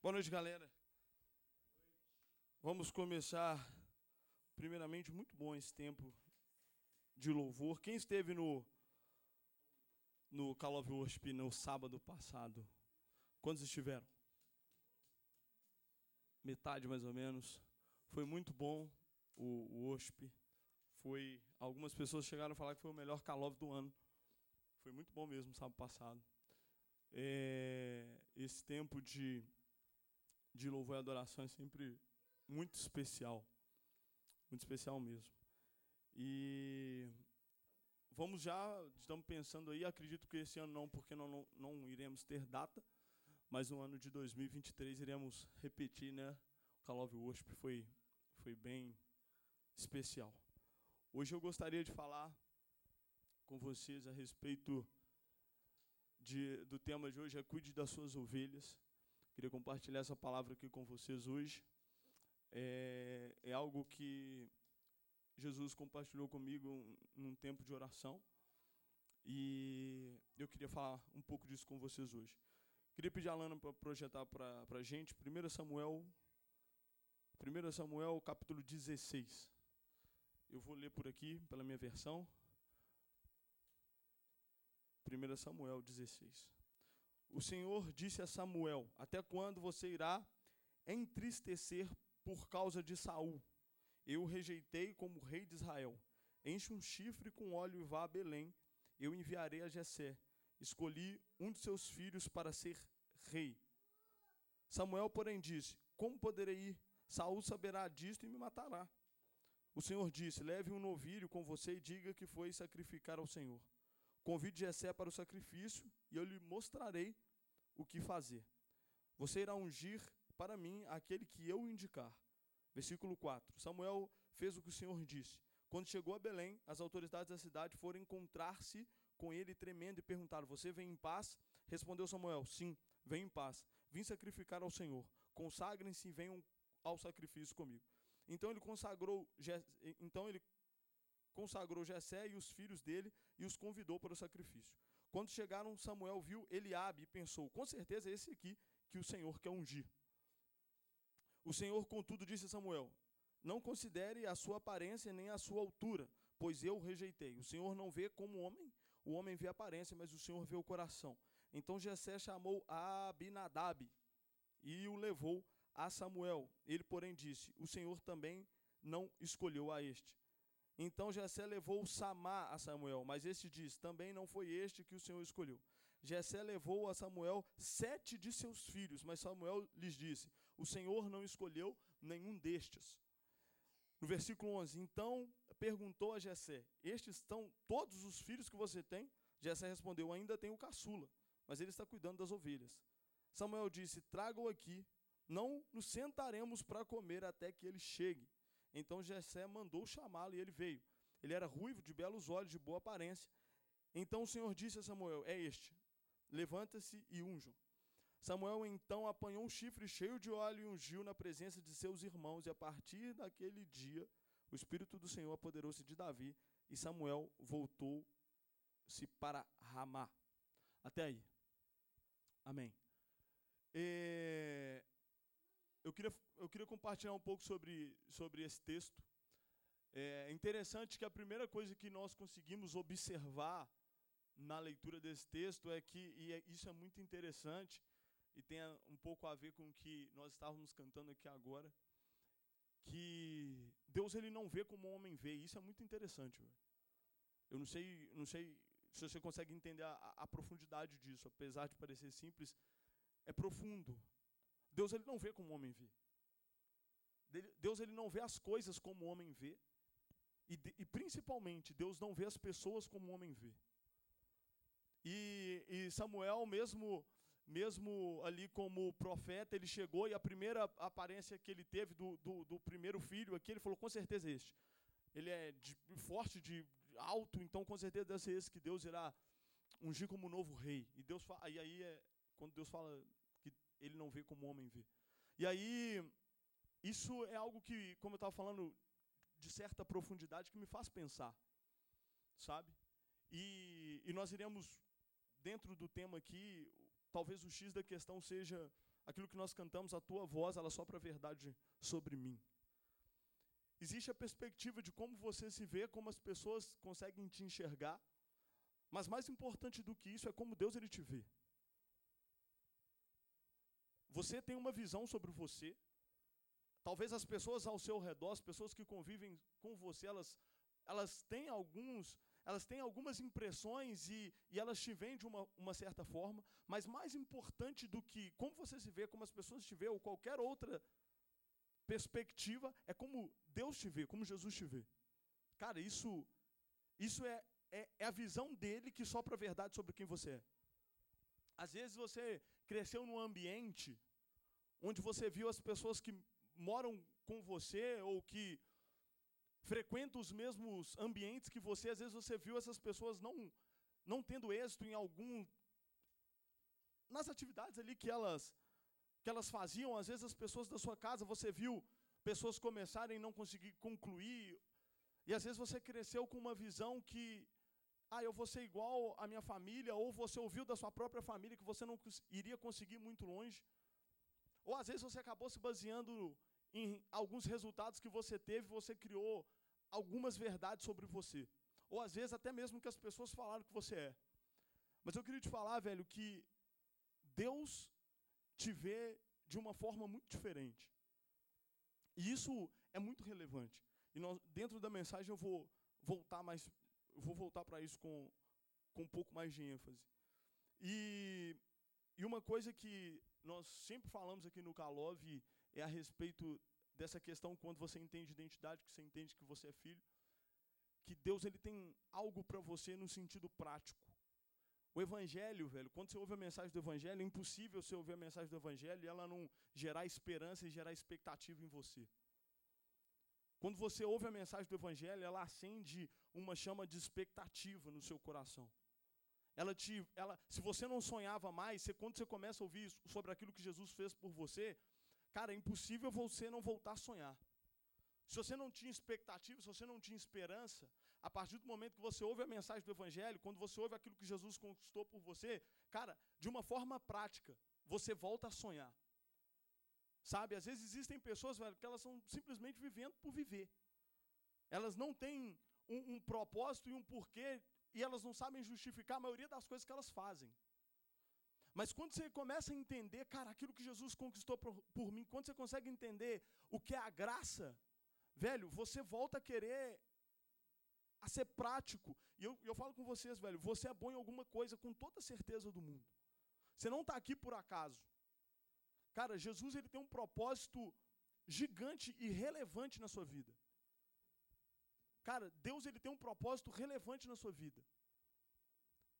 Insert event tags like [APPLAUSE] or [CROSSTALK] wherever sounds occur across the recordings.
Boa noite, galera. Vamos começar, primeiramente, muito bom esse tempo de louvor. Quem esteve no, no Call of Worship no sábado passado? Quantos estiveram? Metade, mais ou menos. Foi muito bom o, o worship. Foi, algumas pessoas chegaram a falar que foi o melhor Call of do ano. Foi muito bom mesmo, sábado passado. É, esse tempo de de louvor e adoração é sempre muito especial. Muito especial mesmo. E vamos já, estamos pensando aí, acredito que esse ano não, porque não, não, não iremos ter data, mas no ano de 2023 iremos repetir, né? O Call of Worship foi, foi bem especial. Hoje eu gostaria de falar com vocês a respeito de, do tema de hoje, é Cuide das Suas Ovelhas. Queria compartilhar essa palavra aqui com vocês hoje. É, é algo que Jesus compartilhou comigo num tempo de oração. E eu queria falar um pouco disso com vocês hoje. Queria pedir a Lana para projetar para a gente 1 Samuel, 1 Samuel capítulo 16. Eu vou ler por aqui, pela minha versão. 1 Samuel 16 o Senhor disse a Samuel: Até quando você irá entristecer por causa de Saul? Eu o rejeitei como rei de Israel. Enche um chifre com óleo e vá a Belém. Eu enviarei a Jessé. Escolhi um de seus filhos para ser rei. Samuel, porém, disse: Como poderei ir? Saul saberá disto e me matará. O Senhor disse: Leve um novilho com você e diga que foi sacrificar ao Senhor. Convide Jessé para o sacrifício e eu lhe mostrarei o que fazer. Você irá ungir para mim aquele que eu indicar. Versículo 4. Samuel fez o que o Senhor disse. Quando chegou a Belém, as autoridades da cidade foram encontrar-se com ele tremendo e perguntaram: Você vem em paz? Respondeu Samuel: Sim, vem em paz. Vim sacrificar ao Senhor. Consagrem-se e venham ao sacrifício comigo. Então ele consagrou, então ele consagrou Jessé e os filhos dele e os convidou para o sacrifício. Quando chegaram, Samuel viu Eliabe e pensou: com certeza é esse aqui que o Senhor quer ungir. O Senhor, contudo, disse a Samuel: Não considere a sua aparência nem a sua altura, pois eu o rejeitei. O Senhor não vê como homem, o homem vê a aparência, mas o Senhor vê o coração. Então Jessé chamou Abinadab e o levou a Samuel. Ele, porém, disse: O Senhor também não escolheu a este. Então Jessé levou Samá a Samuel, mas este diz: Também não foi este que o Senhor escolheu. Jessé levou a Samuel sete de seus filhos, mas Samuel lhes disse: O Senhor não escolheu nenhum destes. No versículo 11: Então perguntou a Jessé: Estes estão todos os filhos que você tem? Jessé respondeu: Ainda tenho o caçula, mas ele está cuidando das ovelhas. Samuel disse: Traga-o aqui, não nos sentaremos para comer até que ele chegue. Então Jessé mandou chamá-lo e ele veio. Ele era ruivo, de belos olhos, de boa aparência. Então o Senhor disse a Samuel: É este, levanta-se e unjam. Samuel então apanhou um chifre cheio de óleo e ungiu na presença de seus irmãos, e a partir daquele dia o Espírito do Senhor apoderou-se de Davi, e Samuel voltou-se para Ramá. Até aí. Amém. E eu queria, eu queria compartilhar um pouco sobre, sobre esse texto. É interessante que a primeira coisa que nós conseguimos observar na leitura desse texto é que, e é, isso é muito interessante, e tem um pouco a ver com o que nós estávamos cantando aqui agora, que Deus ele não vê como o homem vê, e isso é muito interessante. Eu não sei, não sei se você consegue entender a, a profundidade disso, apesar de parecer simples, é profundo. Deus ele não vê como o homem vê. Deus ele não vê as coisas como o homem vê. E, e principalmente, Deus não vê as pessoas como o homem vê. E, e, Samuel, mesmo, mesmo ali como profeta, ele chegou e a primeira aparência que ele teve do, do, do primeiro filho aqui, ele falou: com certeza é este. Ele é de, forte, de alto, então com certeza deve ser esse que Deus irá ungir como novo rei. E Deus e aí é quando Deus fala ele não vê como o homem vê. E aí, isso é algo que, como eu estava falando, de certa profundidade, que me faz pensar, sabe? E, e nós iremos, dentro do tema aqui, talvez o X da questão seja aquilo que nós cantamos, a tua voz, ela sopra a verdade sobre mim. Existe a perspectiva de como você se vê, como as pessoas conseguem te enxergar, mas mais importante do que isso é como Deus ele te vê. Você tem uma visão sobre você. Talvez as pessoas ao seu redor, as pessoas que convivem com você, elas, elas têm alguns, elas têm algumas impressões e, e elas te veem de uma, uma certa forma, mas mais importante do que como você se vê, como as pessoas te vê, ou qualquer outra perspectiva, é como Deus te vê, como Jesus te vê. Cara, isso, isso é, é, é a visão dele que sopra a verdade sobre quem você é. Às vezes você cresceu num ambiente onde você viu as pessoas que moram com você ou que frequentam os mesmos ambientes que você, às vezes você viu essas pessoas não não tendo êxito em algum nas atividades ali que elas que elas faziam, às vezes as pessoas da sua casa, você viu pessoas começarem e não conseguir concluir, e às vezes você cresceu com uma visão que ah, eu vou ser igual à minha família, ou você ouviu da sua própria família que você não iria conseguir muito longe. Ou às vezes você acabou se baseando em alguns resultados que você teve, você criou algumas verdades sobre você. Ou às vezes até mesmo que as pessoas falaram que você é. Mas eu queria te falar, velho, que Deus te vê de uma forma muito diferente. E isso é muito relevante. E nós, dentro da mensagem eu vou voltar mais eu vou voltar para isso com, com um pouco mais de ênfase. E, e uma coisa que nós sempre falamos aqui no Calov é a respeito dessa questão quando você entende identidade, que você entende que você é filho, que Deus ele tem algo para você no sentido prático. O evangelho, velho, quando você ouve a mensagem do evangelho, é impossível você ouvir a mensagem do evangelho e ela não gerar esperança e gerar expectativa em você. Quando você ouve a mensagem do Evangelho, ela acende uma chama de expectativa no seu coração. Ela te, ela, se você não sonhava mais, você, quando você começa a ouvir sobre aquilo que Jesus fez por você, cara, é impossível você não voltar a sonhar. Se você não tinha expectativa, se você não tinha esperança, a partir do momento que você ouve a mensagem do Evangelho, quando você ouve aquilo que Jesus conquistou por você, cara, de uma forma prática, você volta a sonhar. Sabe, às vezes existem pessoas, velho, que elas são simplesmente vivendo por viver. Elas não têm um, um propósito e um porquê, e elas não sabem justificar a maioria das coisas que elas fazem. Mas quando você começa a entender, cara, aquilo que Jesus conquistou por, por mim, quando você consegue entender o que é a graça, velho, você volta a querer a ser prático. E eu, eu falo com vocês, velho, você é bom em alguma coisa com toda certeza do mundo. Você não está aqui por acaso. Cara, Jesus ele tem um propósito gigante e relevante na sua vida. Cara, Deus ele tem um propósito relevante na sua vida.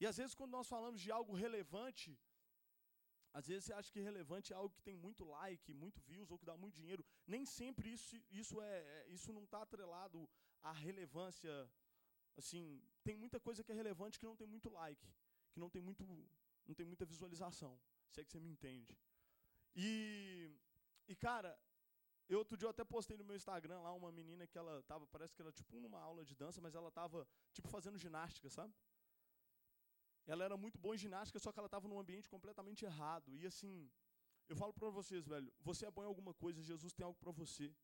E às vezes quando nós falamos de algo relevante, às vezes você acha que relevante é algo que tem muito like, muito views ou que dá muito dinheiro. Nem sempre isso, isso, é, é isso não está atrelado à relevância. Assim, tem muita coisa que é relevante que não tem muito like, que não tem, muito, não tem muita visualização. Se é que você me entende. E, e cara, eu outro dia eu até postei no meu Instagram lá uma menina que ela tava, parece que era tipo numa aula de dança, mas ela tava tipo fazendo ginástica, sabe? Ela era muito boa em ginástica, só que ela tava num ambiente completamente errado. E assim, eu falo para vocês, velho, você é bom em alguma coisa, Jesus tem algo para você.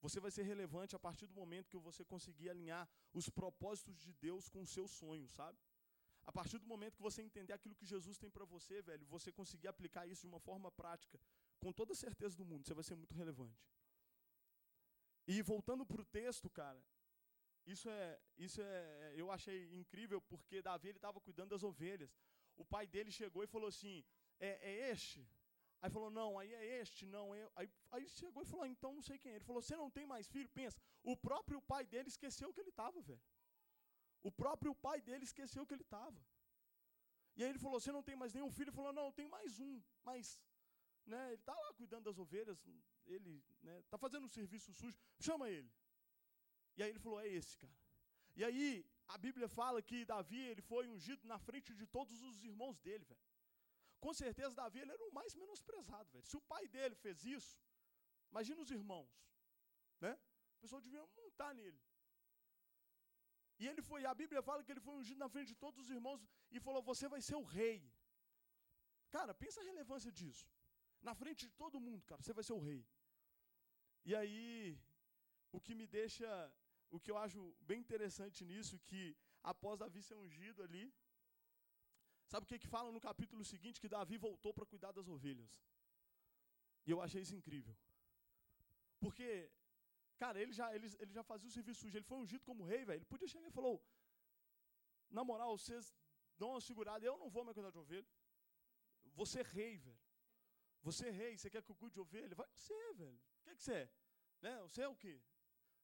Você vai ser relevante a partir do momento que você conseguir alinhar os propósitos de Deus com os seus sonhos, sabe? A partir do momento que você entender aquilo que Jesus tem para você, velho, você conseguir aplicar isso de uma forma prática, com toda certeza do mundo, você vai ser muito relevante. E voltando para o texto, cara, isso é, isso é, eu achei incrível porque Davi ele estava cuidando das ovelhas. O pai dele chegou e falou assim: é, é este? Aí falou: não, aí é este, não. É... Aí, aí chegou e falou: ah, então não sei quem é. Ele falou: você não tem mais filho? Pensa, o próprio pai dele esqueceu que ele estava, velho. O próprio pai dele esqueceu que ele estava. E aí ele falou: Você não tem mais nenhum filho? Ele falou: Não, eu tenho mais um. Mas né, ele está lá cuidando das ovelhas, ele está né, tá fazendo um serviço sujo. Chama ele. E aí ele falou: É esse, cara. E aí a Bíblia fala que Davi ele foi ungido na frente de todos os irmãos dele, velho. Com certeza Davi ele era o mais menosprezado, velho. Se o pai dele fez isso, imagina os irmãos, né? O pessoal devia montar nele. E ele foi, a Bíblia fala que ele foi ungido na frente de todos os irmãos e falou: Você vai ser o rei. Cara, pensa a relevância disso. Na frente de todo mundo, cara, você vai ser o rei. E aí, o que me deixa, o que eu acho bem interessante nisso, que após Davi ser ungido ali, sabe o que que fala no capítulo seguinte? Que Davi voltou para cuidar das ovelhas. E eu achei isso incrível. Porque, cara, ele já, ele, ele já fazia o serviço sujo, ele foi ungido como rei, velho. Ele podia chegar e falou: Na moral, vocês dão uma segurada, eu não vou mais cuidar de ovelha. Você é rei, velho. Você é rei, você quer que eu cuide de ovelha? Vai ser, velho. O que, é que você é? Né? Você é o quê?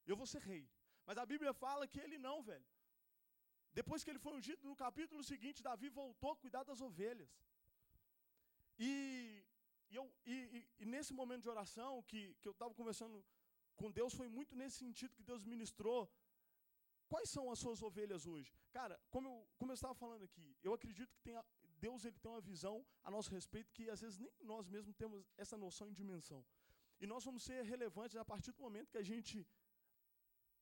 Eu vou ser rei. Mas a Bíblia fala que ele não, velho. Depois que ele foi ungido, no capítulo seguinte, Davi voltou a cuidar das ovelhas. E, e, eu, e, e, e nesse momento de oração que, que eu estava conversando com Deus, foi muito nesse sentido que Deus ministrou. Quais são as suas ovelhas hoje? Cara, como eu, como eu estava falando aqui, eu acredito que Deus ele tem uma visão a nosso respeito que às vezes nem nós mesmos temos essa noção de dimensão. E nós vamos ser relevantes a partir do momento que a gente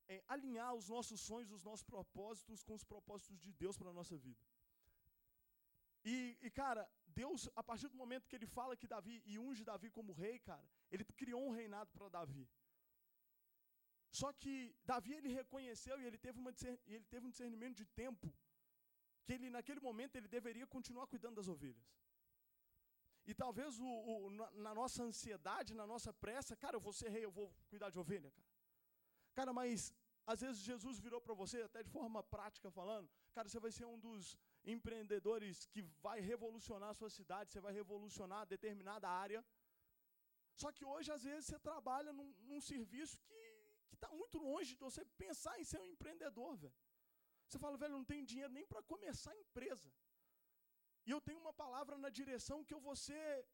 é, alinhar os nossos sonhos, os nossos propósitos com os propósitos de Deus para a nossa vida. E, e, cara, Deus, a partir do momento que ele fala que Davi e unge Davi como rei, cara, ele criou um reinado para Davi. Só que Davi ele reconheceu e ele teve, uma, ele teve um discernimento de tempo que ele naquele momento ele deveria continuar cuidando das ovelhas. E talvez o, o na, na, nossa ansiedade, na nossa pressa, cara, eu vou ser rei, eu vou cuidar de ovelha, cara. Cara, mas às vezes Jesus virou para você, até de forma prática falando, cara, você vai ser um dos empreendedores que vai revolucionar a sua cidade, você vai revolucionar determinada área. Só que hoje, às vezes, você trabalha num, num serviço que está muito longe de você pensar em ser um empreendedor, velho. Você fala, velho, não tenho dinheiro nem para começar a empresa. E eu tenho uma palavra na direção que eu vou ser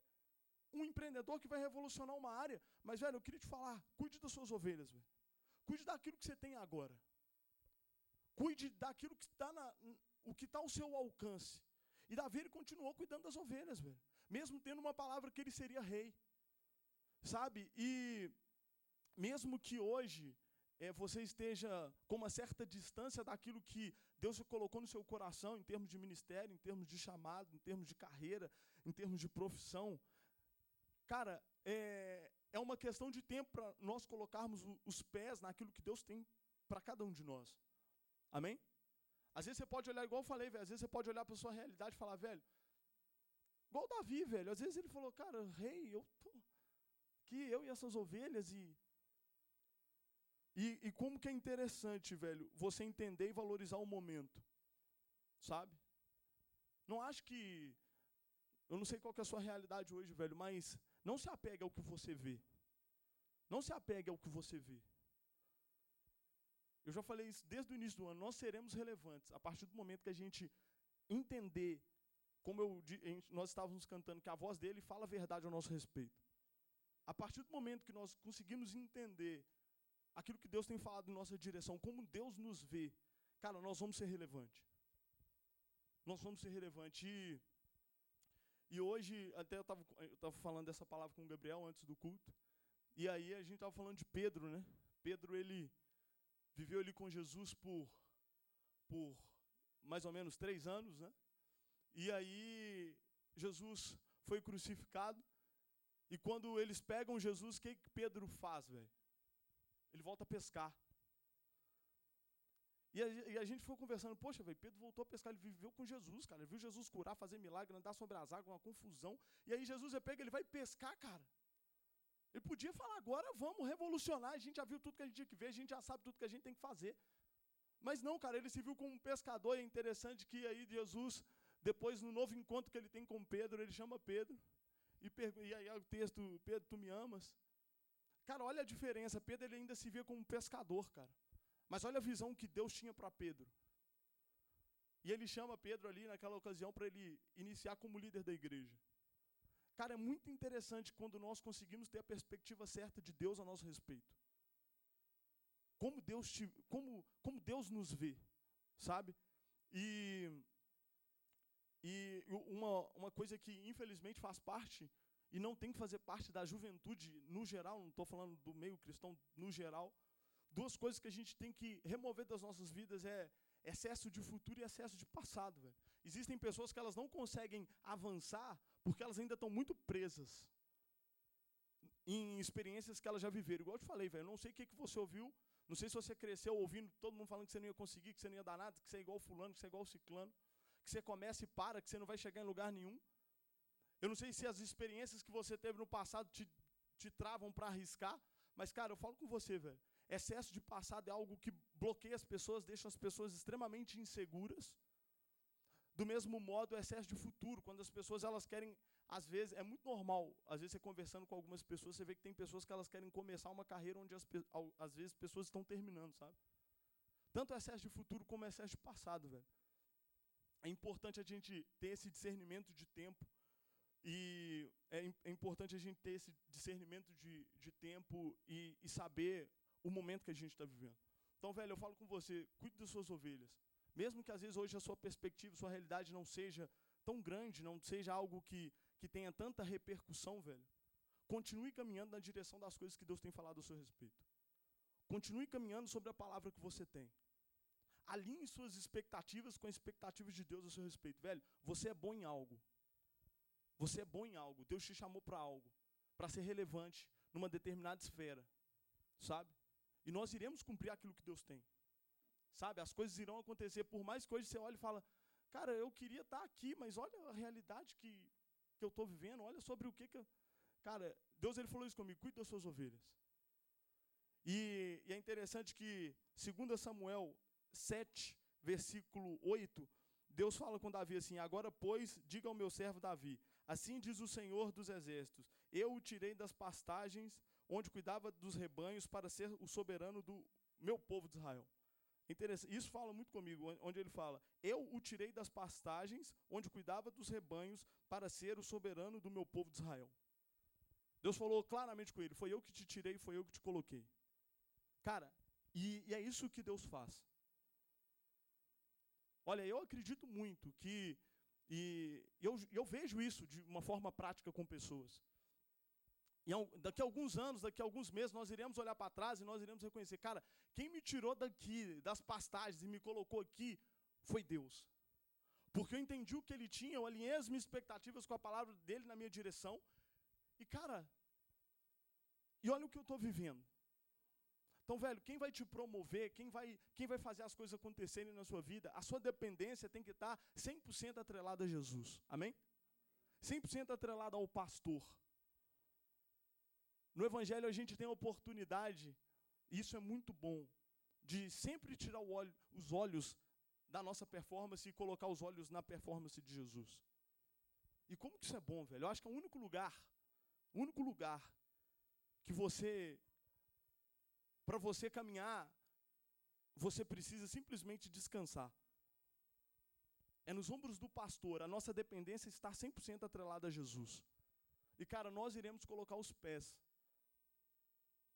um empreendedor que vai revolucionar uma área. Mas, velho, eu queria te falar, cuide das suas ovelhas, velho. Cuide daquilo que você tem agora. Cuide daquilo que está na, o que está ao seu alcance. E Davi ele continuou cuidando das ovelhas, velho. Mesmo tendo uma palavra que ele seria rei. Sabe? E mesmo que hoje é, você esteja com uma certa distância daquilo que Deus colocou no seu coração, em termos de ministério, em termos de chamado, em termos de carreira, em termos de profissão. Cara, é, é uma questão de tempo para nós colocarmos os pés naquilo que Deus tem para cada um de nós. Amém? Às vezes você pode olhar, igual eu falei, velho, às vezes você pode olhar para sua realidade e falar, velho, igual Davi, velho, às vezes ele falou, cara, rei, eu tô aqui, eu e essas ovelhas, e e, e como que é interessante, velho, você entender e valorizar o momento. Sabe? Não acho que. Eu não sei qual é a sua realidade hoje, velho, mas não se apegue ao que você vê. Não se apegue ao que você vê. Eu já falei isso desde o início do ano. Nós seremos relevantes a partir do momento que a gente entender, como eu, nós estávamos cantando, que a voz dele fala a verdade ao nosso respeito. A partir do momento que nós conseguimos entender aquilo que Deus tem falado em nossa direção, como Deus nos vê, cara, nós vamos ser relevantes. Nós vamos ser relevantes. E, e hoje, até eu estava eu falando dessa palavra com o Gabriel antes do culto, e aí a gente estava falando de Pedro, né? Pedro, ele viveu ali com Jesus por, por mais ou menos três anos, né? E aí Jesus foi crucificado, e quando eles pegam Jesus, o que, que Pedro faz, velho? Ele volta a pescar. E a, e a gente foi conversando, poxa, velho, Pedro voltou a pescar, ele viveu com Jesus, cara. Ele viu Jesus curar, fazer milagre, andar sobre as águas, uma confusão. E aí Jesus ele pega, ele vai pescar, cara. Ele podia falar, agora vamos revolucionar, a gente já viu tudo que a gente tinha que ver, a gente já sabe tudo que a gente tem que fazer. Mas não, cara, ele se viu como um pescador, e é interessante que aí Jesus, depois no novo encontro que ele tem com Pedro, ele chama Pedro, e, e aí o texto, Pedro, tu me amas? Cara, olha a diferença. Pedro ele ainda se via como um pescador, cara. Mas olha a visão que Deus tinha para Pedro. E ele chama Pedro ali naquela ocasião para ele iniciar como líder da igreja. Cara, é muito interessante quando nós conseguimos ter a perspectiva certa de Deus a nosso respeito. Como Deus, te, como, como Deus nos vê, sabe? E, e uma, uma coisa que infelizmente faz parte e não tem que fazer parte da juventude no geral, não estou falando do meio cristão no geral. Duas coisas que a gente tem que remover das nossas vidas é excesso de futuro e excesso de passado. Existem pessoas que elas não conseguem avançar porque elas ainda estão muito presas em experiências que elas já viveram. Igual eu te falei, velho, não sei o que, que você ouviu, não sei se você cresceu ouvindo todo mundo falando que você não ia conseguir, que você não ia dar nada, que você é igual fulano, que você é igual ciclano, que você começa e para, que você não vai chegar em lugar nenhum. Eu não sei se as experiências que você teve no passado te, te travam para arriscar, mas, cara, eu falo com você, velho. Excesso de passado é algo que bloqueia as pessoas, deixa as pessoas extremamente inseguras. Do mesmo modo, o excesso de futuro, quando as pessoas elas querem, às vezes, é muito normal, às vezes você conversando com algumas pessoas, você vê que tem pessoas que elas querem começar uma carreira onde as, às vezes pessoas estão terminando, sabe? Tanto excesso de futuro como excesso de passado, velho. É importante a gente ter esse discernimento de tempo e é, é importante a gente ter esse discernimento de, de tempo e, e saber o momento que a gente está vivendo. Então, velho, eu falo com você, cuide das suas ovelhas. Mesmo que às vezes hoje a sua perspectiva, sua realidade não seja tão grande, não seja algo que, que tenha tanta repercussão, velho. Continue caminhando na direção das coisas que Deus tem falado a seu respeito. Continue caminhando sobre a palavra que você tem. Alinhe suas expectativas com as expectativas de Deus a seu respeito. Velho, você é bom em algo. Você é bom em algo. Deus te chamou para algo. Para ser relevante numa determinada esfera. Sabe? E nós iremos cumprir aquilo que Deus tem. Sabe? As coisas irão acontecer. Por mais coisas você olha e fala, cara, eu queria estar aqui, mas olha a realidade que, que eu estou vivendo. Olha sobre o que que eu... Cara, Deus ele falou isso comigo, cuide das suas ovelhas. E, e é interessante que, segundo Samuel 7, versículo 8, Deus fala com Davi assim: Agora, pois, diga ao meu servo Davi: Assim diz o Senhor dos Exércitos: Eu o tirei das pastagens onde cuidava dos rebanhos para ser o soberano do meu povo de Israel. Interessante. Isso fala muito comigo, onde ele fala: Eu o tirei das pastagens onde cuidava dos rebanhos para ser o soberano do meu povo de Israel. Deus falou claramente com ele: Foi eu que te tirei, foi eu que te coloquei. Cara, e, e é isso que Deus faz. Olha, eu acredito muito que, e eu, eu vejo isso de uma forma prática com pessoas. E daqui a alguns anos, daqui a alguns meses, nós iremos olhar para trás e nós iremos reconhecer, cara, quem me tirou daqui, das pastagens e me colocou aqui, foi Deus. Porque eu entendi o que ele tinha, eu alinhei as minhas expectativas com a palavra dele na minha direção. E, cara, e olha o que eu estou vivendo. Então, velho, quem vai te promover, quem vai, quem vai fazer as coisas acontecerem na sua vida, a sua dependência tem que estar 100% atrelada a Jesus. Amém? 100% atrelada ao pastor. No Evangelho a gente tem a oportunidade, e isso é muito bom, de sempre tirar olho, os olhos da nossa performance e colocar os olhos na performance de Jesus. E como que isso é bom, velho? Eu acho que é o único lugar, o único lugar que você, para você caminhar, você precisa simplesmente descansar. É nos ombros do pastor, a nossa dependência está 100% atrelada a Jesus. E cara, nós iremos colocar os pés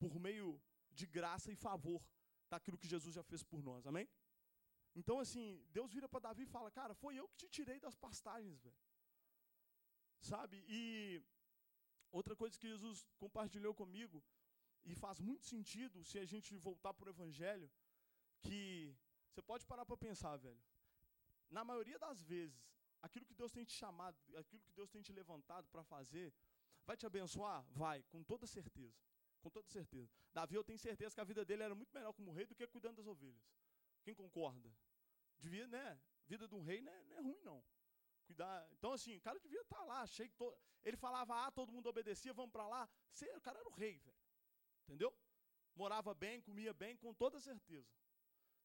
por meio de graça e favor daquilo que Jesus já fez por nós. Amém? Então, assim, Deus vira para Davi e fala: Cara, foi eu que te tirei das pastagens, velho. Sabe? E outra coisa que Jesus compartilhou comigo, e faz muito sentido se a gente voltar para o Evangelho, que você pode parar para pensar, velho. Na maioria das vezes, aquilo que Deus tem te chamado, aquilo que Deus tem te levantado para fazer, vai te abençoar? Vai, com toda certeza com toda certeza. Davi, eu tenho certeza que a vida dele era muito melhor como rei do que cuidando das ovelhas. Quem concorda? Devia, né? Vida de um rei não é, não é ruim, não. Cuidar. Então, assim, o cara devia estar tá lá, cheio. Ele falava A, todo mundo obedecia, vamos para lá. O cara era o rei, velho. Entendeu? Morava bem, comia bem, com toda certeza.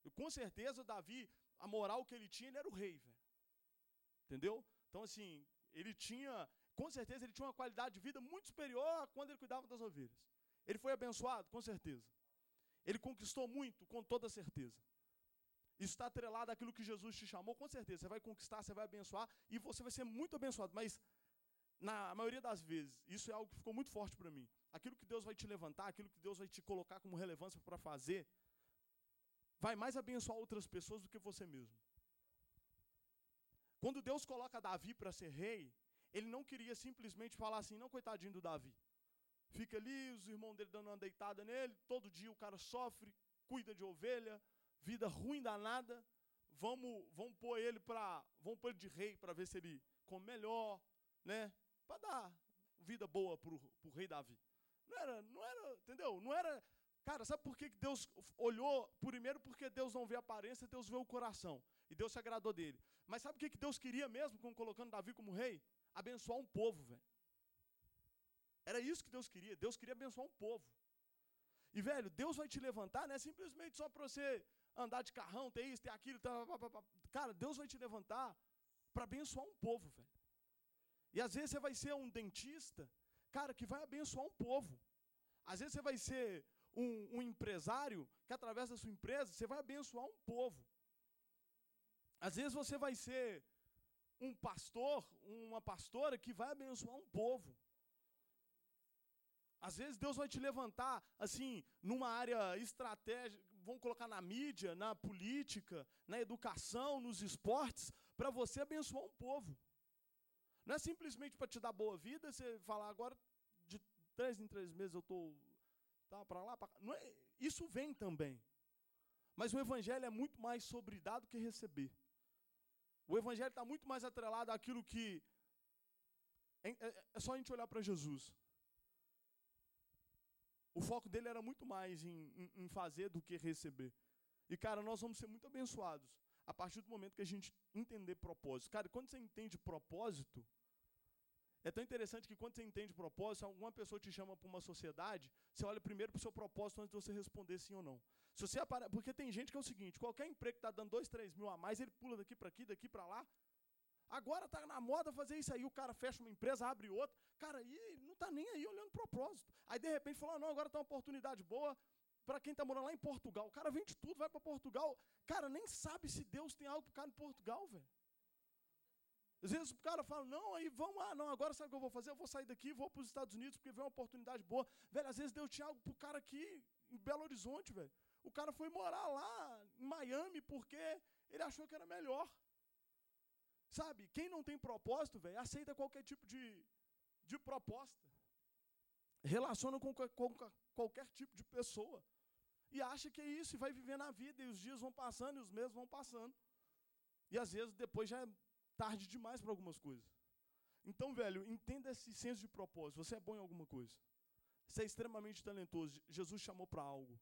E com certeza, Davi, a moral que ele tinha, ele era o rei, velho. Entendeu? Então, assim, ele tinha, com certeza, ele tinha uma qualidade de vida muito superior a quando ele cuidava das ovelhas. Ele foi abençoado? Com certeza. Ele conquistou muito? Com toda certeza. Isso está atrelado àquilo que Jesus te chamou? Com certeza. Você vai conquistar, você vai abençoar e você vai ser muito abençoado. Mas, na maioria das vezes, isso é algo que ficou muito forte para mim. Aquilo que Deus vai te levantar, aquilo que Deus vai te colocar como relevância para fazer, vai mais abençoar outras pessoas do que você mesmo. Quando Deus coloca Davi para ser rei, ele não queria simplesmente falar assim, não, coitadinho do Davi. Fica ali, os irmãos dele dando uma deitada nele, todo dia o cara sofre, cuida de ovelha, vida ruim danada. Vamos, vamos pôr ele para, vamos pôr ele de rei para ver se ele come melhor, né? Para dar vida boa para o rei Davi. Não era, não era, entendeu? Não era. Cara, sabe por que Deus olhou? Primeiro, porque Deus não vê a aparência, Deus vê o coração. E Deus se agradou dele. Mas sabe o que Deus queria mesmo com colocando Davi como rei? Abençoar um povo, velho. Era isso que Deus queria. Deus queria abençoar um povo. E, velho, Deus vai te levantar, não é simplesmente só para você andar de carrão, ter isso, ter aquilo. Tá. Cara, Deus vai te levantar para abençoar um povo, velho. E às vezes você vai ser um dentista, cara, que vai abençoar um povo. Às vezes você vai ser um, um empresário que, através da sua empresa, você vai abençoar um povo. Às vezes você vai ser um pastor, uma pastora que vai abençoar um povo. Às vezes Deus vai te levantar, assim, numa área estratégica, vão colocar na mídia, na política, na educação, nos esportes, para você abençoar um povo. Não é simplesmente para te dar boa vida, você falar agora de três em três meses eu estou tá, para lá, pra. Não é, isso vem também. Mas o evangelho é muito mais sobre dar do que receber. O evangelho está muito mais atrelado àquilo que. É, é, é só a gente olhar para Jesus. O foco dele era muito mais em, em, em, fazer do que receber. E, cara, nós vamos ser muito abençoados a partir do momento que a gente entender propósito. Cara, quando você entende propósito, é tão interessante que quando você entende propósito, alguma pessoa te chama para uma sociedade, você olha primeiro para o seu propósito antes de você responder sim ou não. Se você apare... Porque tem gente que é o seguinte: qualquer emprego que está dando dois, três mil a mais, ele pula daqui para aqui, daqui para lá. Agora está na moda fazer isso aí, o cara fecha uma empresa, abre outra. Cara, e não está nem aí olhando propósito. Aí de repente fala, não, agora está uma oportunidade boa para quem está morando lá em Portugal. O cara vende tudo, vai para Portugal. Cara, nem sabe se Deus tem algo para o cara em Portugal, velho. Às vezes o cara fala, não, aí vamos lá, não, agora sabe o que eu vou fazer? Eu vou sair daqui, vou para os Estados Unidos, porque vem uma oportunidade boa. Velho, às vezes Deus tinha algo para o cara aqui em Belo Horizonte, velho. O cara foi morar lá em Miami porque ele achou que era melhor. Sabe, quem não tem propósito, velho, aceita qualquer tipo de, de proposta. Relaciona com, com, com qualquer tipo de pessoa. E acha que é isso, e vai viver na vida, e os dias vão passando, e os meses vão passando. E às vezes depois já é tarde demais para algumas coisas. Então, velho, entenda esse senso de propósito. Você é bom em alguma coisa. Você é extremamente talentoso. Jesus chamou para algo.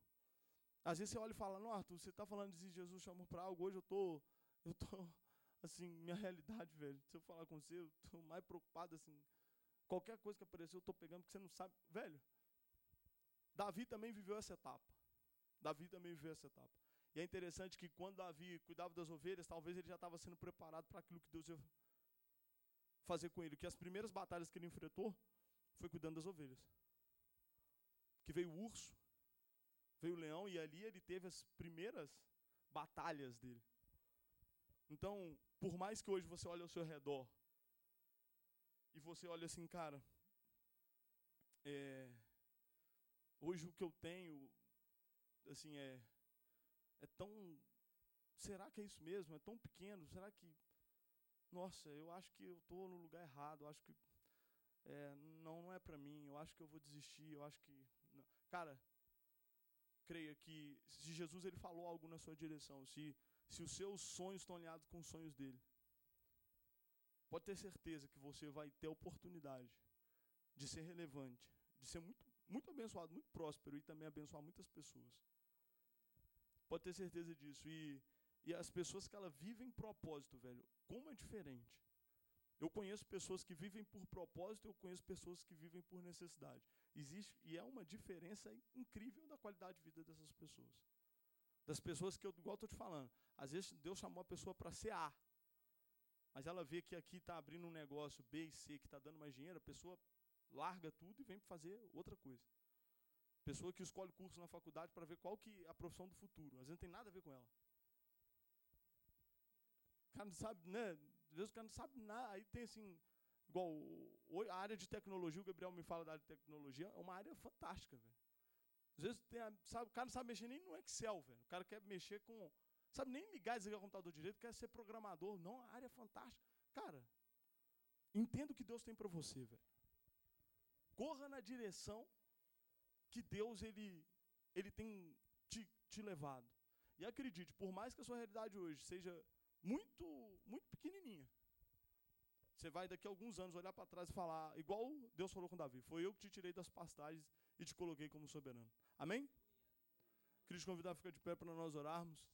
Às vezes você olha e fala, não, Arthur, você está falando de Jesus chamou para algo, hoje eu tô, eu tô, [LAUGHS] assim, minha realidade, velho. Se eu falar com você, eu estou mais preocupado, assim, qualquer coisa que apareceu eu estou pegando, porque você não sabe. Velho, Davi também viveu essa etapa. Davi também viveu essa etapa. E é interessante que quando Davi cuidava das ovelhas, talvez ele já estava sendo preparado para aquilo que Deus ia fazer com ele. Que as primeiras batalhas que ele enfrentou foi cuidando das ovelhas. Que veio o urso, veio o leão e ali ele teve as primeiras batalhas dele. Então, por mais que hoje você olhe ao seu redor e você olhe assim, cara, é, hoje o que eu tenho, assim, é, é tão. Será que é isso mesmo? É tão pequeno? Será que. Nossa, eu acho que eu estou no lugar errado, eu acho que. É, não, não é para mim, eu acho que eu vou desistir, eu acho que. Não. Cara, creia que se Jesus ele falou algo na sua direção, se, se os seus sonhos estão alinhados com os sonhos dele, pode ter certeza que você vai ter a oportunidade de ser relevante, de ser muito, muito abençoado, muito próspero e também abençoar muitas pessoas. Pode ter certeza disso. E, e as pessoas que ela vivem propósito, velho, como é diferente. Eu conheço pessoas que vivem por propósito, eu conheço pessoas que vivem por necessidade. Existe e é uma diferença incrível da qualidade de vida dessas pessoas. Das pessoas que eu, igual estou te falando, às vezes Deus chamou a pessoa para ser A, mas ela vê que aqui está abrindo um negócio B e C que está dando mais dinheiro, a pessoa larga tudo e vem fazer outra coisa. Pessoa que escolhe curso na faculdade para ver qual que é a profissão do futuro. Às vezes não tem nada a ver com ela. O cara não sabe, né? Às vezes o cara não sabe nada. Aí tem assim, igual a área de tecnologia, o Gabriel me fala da área de tecnologia, é uma área fantástica, velho. Às vezes tem, sabe, o cara não sabe mexer nem no Excel, velho. O cara quer mexer com. Sabe nem ligar e desligar o computador direito, quer ser programador. Não, a área é fantástica. Cara, entenda o que Deus tem para você, velho. Corra na direção que Deus ele, ele tem te, te levado. E acredite, por mais que a sua realidade hoje seja muito, muito pequenininha, Você vai daqui a alguns anos olhar para trás e falar, igual Deus falou com Davi: Foi eu que te tirei das pastagens e te coloquei como soberano. Amém? Queria te convidar a ficar de pé para nós orarmos.